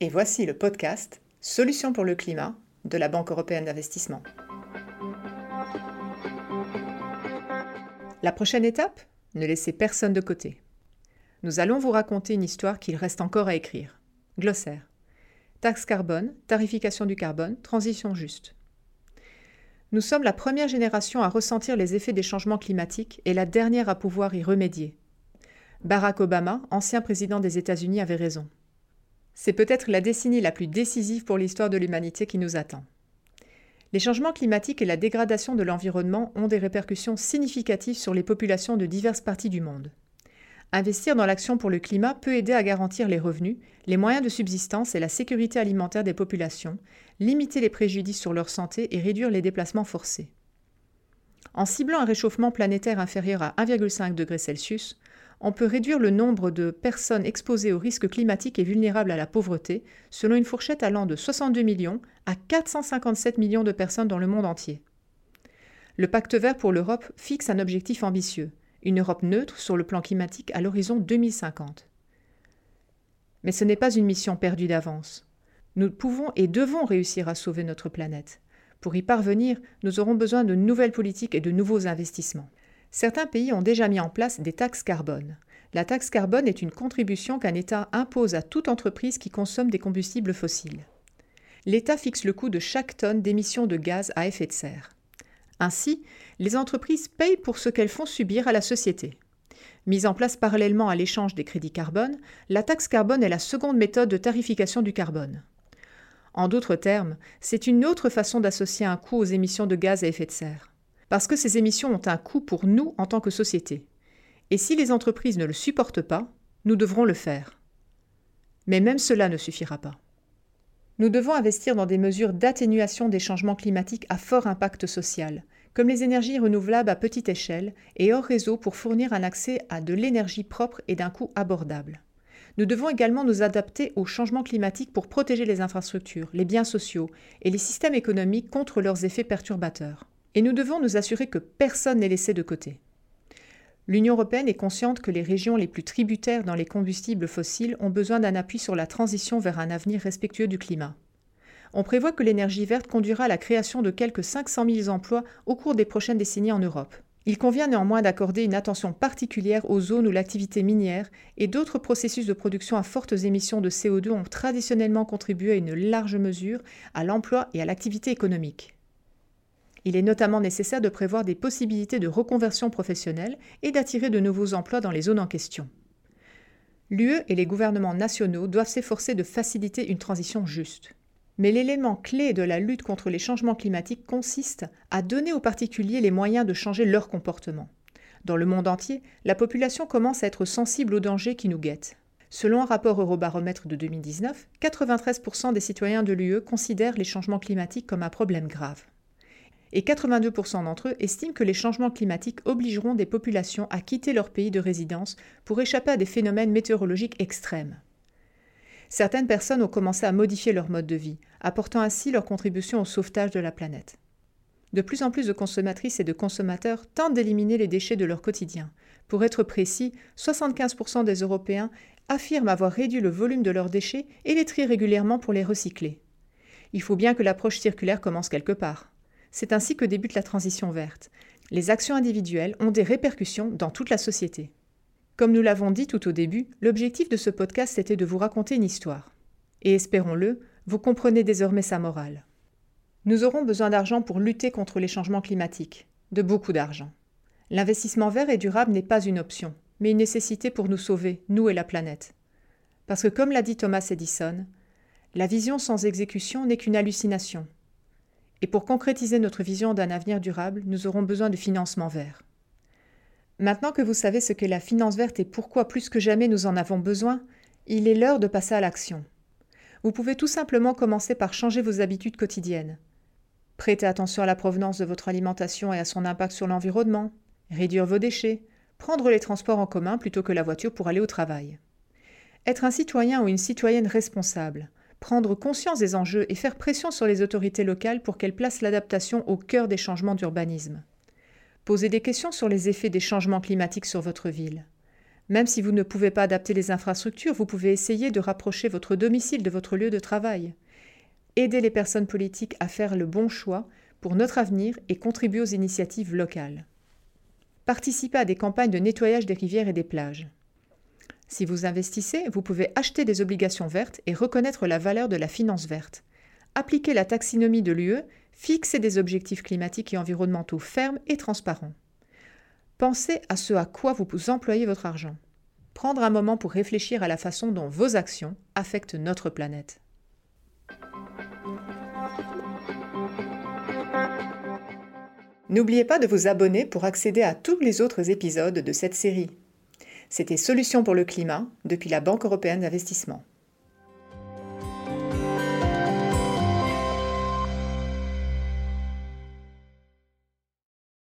et voici le podcast Solutions pour le climat de la Banque européenne d'investissement. La prochaine étape Ne laissez personne de côté. Nous allons vous raconter une histoire qu'il reste encore à écrire. Glossaire. Taxe carbone, tarification du carbone, transition juste. Nous sommes la première génération à ressentir les effets des changements climatiques et la dernière à pouvoir y remédier. Barack Obama, ancien président des États-Unis, avait raison. C'est peut-être la décennie la plus décisive pour l'histoire de l'humanité qui nous attend. Les changements climatiques et la dégradation de l'environnement ont des répercussions significatives sur les populations de diverses parties du monde. Investir dans l'action pour le climat peut aider à garantir les revenus, les moyens de subsistance et la sécurité alimentaire des populations, limiter les préjudices sur leur santé et réduire les déplacements forcés. En ciblant un réchauffement planétaire inférieur à 1,5 degré Celsius, on peut réduire le nombre de personnes exposées aux risques climatiques et vulnérables à la pauvreté, selon une fourchette allant de 62 millions à 457 millions de personnes dans le monde entier. Le pacte vert pour l'Europe fixe un objectif ambitieux une Europe neutre sur le plan climatique à l'horizon 2050. Mais ce n'est pas une mission perdue d'avance. Nous pouvons et devons réussir à sauver notre planète. Pour y parvenir, nous aurons besoin de nouvelles politiques et de nouveaux investissements. Certains pays ont déjà mis en place des taxes carbone. La taxe carbone est une contribution qu'un État impose à toute entreprise qui consomme des combustibles fossiles. L'État fixe le coût de chaque tonne d'émissions de gaz à effet de serre. Ainsi, les entreprises payent pour ce qu'elles font subir à la société. Mise en place parallèlement à l'échange des crédits carbone, la taxe carbone est la seconde méthode de tarification du carbone. En d'autres termes, c'est une autre façon d'associer un coût aux émissions de gaz à effet de serre. Parce que ces émissions ont un coût pour nous en tant que société. Et si les entreprises ne le supportent pas, nous devrons le faire. Mais même cela ne suffira pas. Nous devons investir dans des mesures d'atténuation des changements climatiques à fort impact social, comme les énergies renouvelables à petite échelle et hors réseau pour fournir un accès à de l'énergie propre et d'un coût abordable. Nous devons également nous adapter aux changements climatiques pour protéger les infrastructures, les biens sociaux et les systèmes économiques contre leurs effets perturbateurs. Et nous devons nous assurer que personne n'est laissé de côté. L'Union européenne est consciente que les régions les plus tributaires dans les combustibles fossiles ont besoin d'un appui sur la transition vers un avenir respectueux du climat. On prévoit que l'énergie verte conduira à la création de quelques 500 000 emplois au cours des prochaines décennies en Europe. Il convient néanmoins d'accorder une attention particulière aux zones où l'activité minière et d'autres processus de production à fortes émissions de CO2 ont traditionnellement contribué à une large mesure à l'emploi et à l'activité économique. Il est notamment nécessaire de prévoir des possibilités de reconversion professionnelle et d'attirer de nouveaux emplois dans les zones en question. L'UE et les gouvernements nationaux doivent s'efforcer de faciliter une transition juste. Mais l'élément clé de la lutte contre les changements climatiques consiste à donner aux particuliers les moyens de changer leur comportement. Dans le monde entier, la population commence à être sensible aux dangers qui nous guettent. Selon un rapport Eurobaromètre de 2019, 93% des citoyens de l'UE considèrent les changements climatiques comme un problème grave et 82% d'entre eux estiment que les changements climatiques obligeront des populations à quitter leur pays de résidence pour échapper à des phénomènes météorologiques extrêmes. Certaines personnes ont commencé à modifier leur mode de vie, apportant ainsi leur contribution au sauvetage de la planète. De plus en plus de consommatrices et de consommateurs tentent d'éliminer les déchets de leur quotidien. Pour être précis, 75% des Européens affirment avoir réduit le volume de leurs déchets et les trient régulièrement pour les recycler. Il faut bien que l'approche circulaire commence quelque part. C'est ainsi que débute la transition verte. Les actions individuelles ont des répercussions dans toute la société. Comme nous l'avons dit tout au début, l'objectif de ce podcast était de vous raconter une histoire. Et espérons-le, vous comprenez désormais sa morale. Nous aurons besoin d'argent pour lutter contre les changements climatiques, de beaucoup d'argent. L'investissement vert et durable n'est pas une option, mais une nécessité pour nous sauver, nous et la planète. Parce que comme l'a dit Thomas Edison, la vision sans exécution n'est qu'une hallucination, et pour concrétiser notre vision d'un avenir durable, nous aurons besoin de financement vert. Maintenant que vous savez ce qu'est la finance verte et pourquoi plus que jamais nous en avons besoin, il est l'heure de passer à l'action. vous pouvez tout simplement commencer par changer vos habitudes quotidiennes. Prêtez attention à la provenance de votre alimentation et à son impact sur l'environnement, réduire vos déchets, prendre les transports en commun plutôt que la voiture pour aller au travail. Être un citoyen ou une citoyenne responsable, prendre conscience des enjeux et faire pression sur les autorités locales pour qu'elles placent l'adaptation au cœur des changements d'urbanisme. Posez des questions sur les effets des changements climatiques sur votre ville. Même si vous ne pouvez pas adapter les infrastructures, vous pouvez essayer de rapprocher votre domicile de votre lieu de travail. Aidez les personnes politiques à faire le bon choix pour notre avenir et contribuer aux initiatives locales. Participez à des campagnes de nettoyage des rivières et des plages. Si vous investissez, vous pouvez acheter des obligations vertes et reconnaître la valeur de la finance verte. Appliquer la taxinomie de l'UE, fixer des objectifs climatiques et environnementaux fermes et transparents. Pensez à ce à quoi vous employez votre argent. Prendre un moment pour réfléchir à la façon dont vos actions affectent notre planète. N'oubliez pas de vous abonner pour accéder à tous les autres épisodes de cette série. C'était Solutions pour le climat depuis la Banque européenne d'investissement.